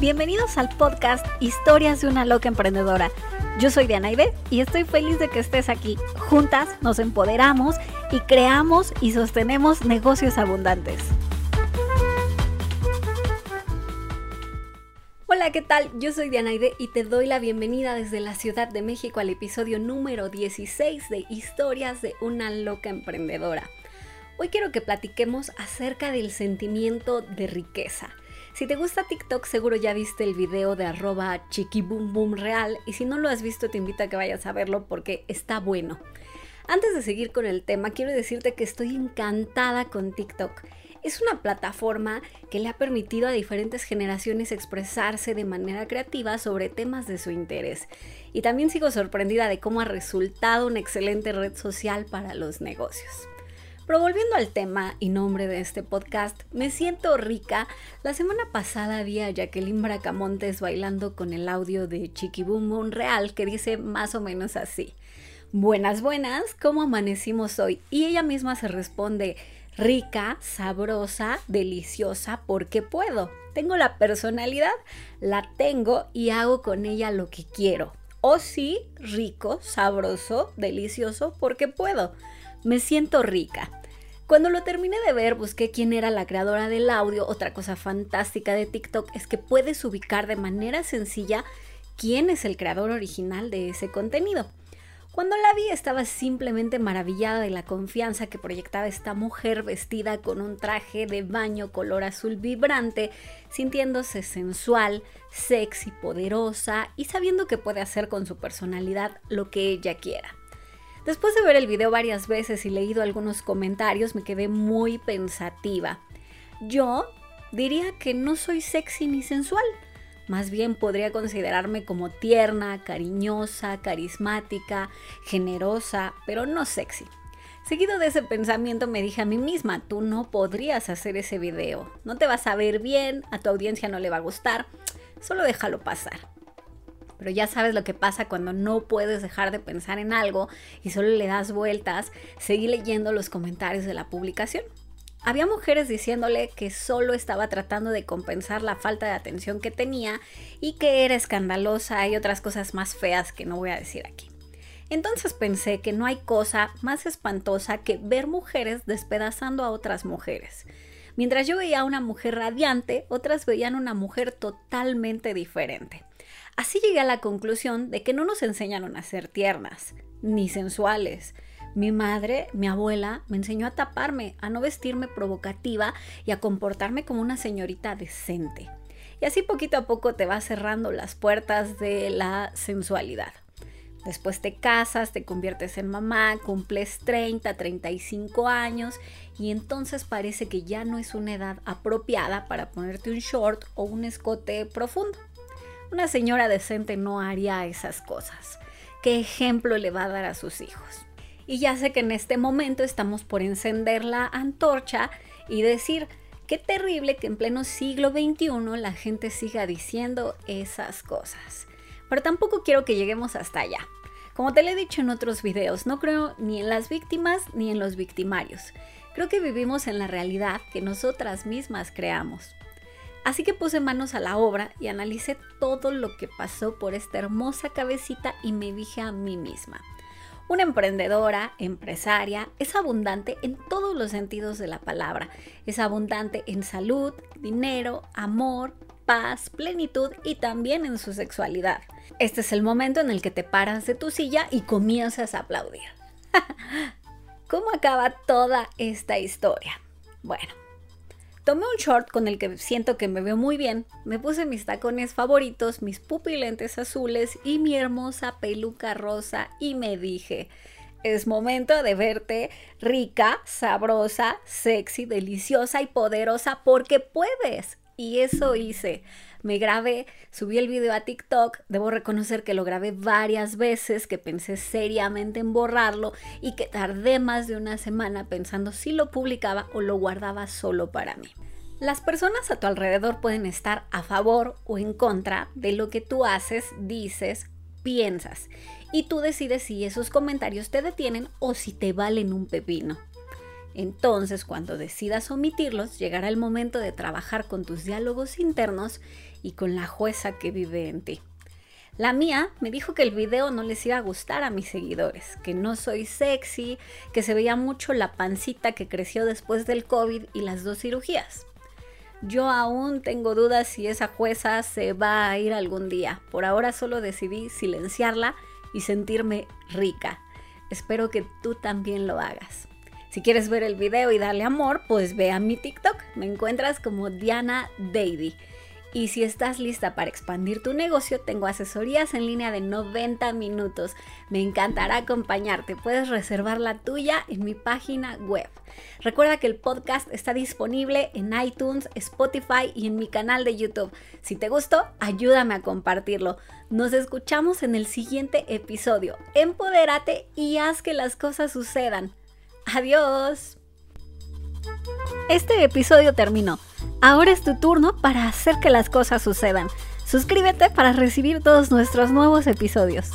Bienvenidos al podcast Historias de una loca emprendedora. Yo soy Diana Ibe y estoy feliz de que estés aquí. Juntas nos empoderamos y creamos y sostenemos negocios abundantes. Hola, ¿qué tal? Yo soy Diana Aide y te doy la bienvenida desde la Ciudad de México al episodio número 16 de Historias de una loca emprendedora. Hoy quiero que platiquemos acerca del sentimiento de riqueza. Si te gusta TikTok, seguro ya viste el video de arroba real y si no lo has visto te invito a que vayas a verlo porque está bueno. Antes de seguir con el tema, quiero decirte que estoy encantada con TikTok. Es una plataforma que le ha permitido a diferentes generaciones expresarse de manera creativa sobre temas de su interés. Y también sigo sorprendida de cómo ha resultado una excelente red social para los negocios. Pero volviendo al tema y nombre de este podcast, me siento rica. La semana pasada vi a Jacqueline Bracamontes bailando con el audio de Chiquibum Monreal que dice más o menos así. Buenas, buenas, ¿cómo amanecimos hoy? Y ella misma se responde, rica, sabrosa, deliciosa, porque puedo. Tengo la personalidad, la tengo y hago con ella lo que quiero. O sí, rico, sabroso, delicioso, porque puedo. Me siento rica. Cuando lo terminé de ver, busqué quién era la creadora del audio. Otra cosa fantástica de TikTok es que puedes ubicar de manera sencilla quién es el creador original de ese contenido. Cuando la vi estaba simplemente maravillada de la confianza que proyectaba esta mujer vestida con un traje de baño color azul vibrante, sintiéndose sensual, sexy, poderosa y sabiendo que puede hacer con su personalidad lo que ella quiera. Después de ver el video varias veces y leído algunos comentarios, me quedé muy pensativa. Yo diría que no soy sexy ni sensual. Más bien podría considerarme como tierna, cariñosa, carismática, generosa, pero no sexy. Seguido de ese pensamiento me dije a mí misma, tú no podrías hacer ese video. No te vas a ver bien, a tu audiencia no le va a gustar, solo déjalo pasar pero ya sabes lo que pasa cuando no puedes dejar de pensar en algo y solo le das vueltas, seguí leyendo los comentarios de la publicación. Había mujeres diciéndole que solo estaba tratando de compensar la falta de atención que tenía y que era escandalosa y otras cosas más feas que no voy a decir aquí. Entonces pensé que no hay cosa más espantosa que ver mujeres despedazando a otras mujeres. Mientras yo veía a una mujer radiante, otras veían una mujer totalmente diferente. Así llegué a la conclusión de que no nos enseñaron a ser tiernas, ni sensuales. Mi madre, mi abuela, me enseñó a taparme, a no vestirme provocativa y a comportarme como una señorita decente. Y así poquito a poco te vas cerrando las puertas de la sensualidad. Después te casas, te conviertes en mamá, cumples 30, 35 años y entonces parece que ya no es una edad apropiada para ponerte un short o un escote profundo. Una señora decente no haría esas cosas. ¿Qué ejemplo le va a dar a sus hijos? Y ya sé que en este momento estamos por encender la antorcha y decir, qué terrible que en pleno siglo XXI la gente siga diciendo esas cosas. Pero tampoco quiero que lleguemos hasta allá. Como te lo he dicho en otros videos, no creo ni en las víctimas ni en los victimarios. Creo que vivimos en la realidad que nosotras mismas creamos. Así que puse manos a la obra y analicé todo lo que pasó por esta hermosa cabecita y me dije a mí misma, una emprendedora, empresaria, es abundante en todos los sentidos de la palabra. Es abundante en salud, dinero, amor, paz, plenitud y también en su sexualidad. Este es el momento en el que te paras de tu silla y comienzas a aplaudir. ¿Cómo acaba toda esta historia? Bueno, Tomé un short con el que siento que me veo muy bien, me puse mis tacones favoritos, mis pupilentes azules y mi hermosa peluca rosa y me dije, es momento de verte rica, sabrosa, sexy, deliciosa y poderosa porque puedes. Y eso hice. Me grabé, subí el video a TikTok, debo reconocer que lo grabé varias veces, que pensé seriamente en borrarlo y que tardé más de una semana pensando si lo publicaba o lo guardaba solo para mí. Las personas a tu alrededor pueden estar a favor o en contra de lo que tú haces, dices, piensas. Y tú decides si esos comentarios te detienen o si te valen un pepino. Entonces, cuando decidas omitirlos, llegará el momento de trabajar con tus diálogos internos y con la jueza que vive en ti. La mía me dijo que el video no les iba a gustar a mis seguidores, que no soy sexy, que se veía mucho la pancita que creció después del COVID y las dos cirugías. Yo aún tengo dudas si esa jueza se va a ir algún día. Por ahora solo decidí silenciarla y sentirme rica. Espero que tú también lo hagas. Si quieres ver el video y darle amor, pues ve a mi TikTok. Me encuentras como Diana Davy. Y si estás lista para expandir tu negocio, tengo asesorías en línea de 90 minutos. Me encantará acompañarte. Puedes reservar la tuya en mi página web. Recuerda que el podcast está disponible en iTunes, Spotify y en mi canal de YouTube. Si te gustó, ayúdame a compartirlo. Nos escuchamos en el siguiente episodio. Empodérate y haz que las cosas sucedan. Adiós. Este episodio terminó. Ahora es tu turno para hacer que las cosas sucedan. Suscríbete para recibir todos nuestros nuevos episodios.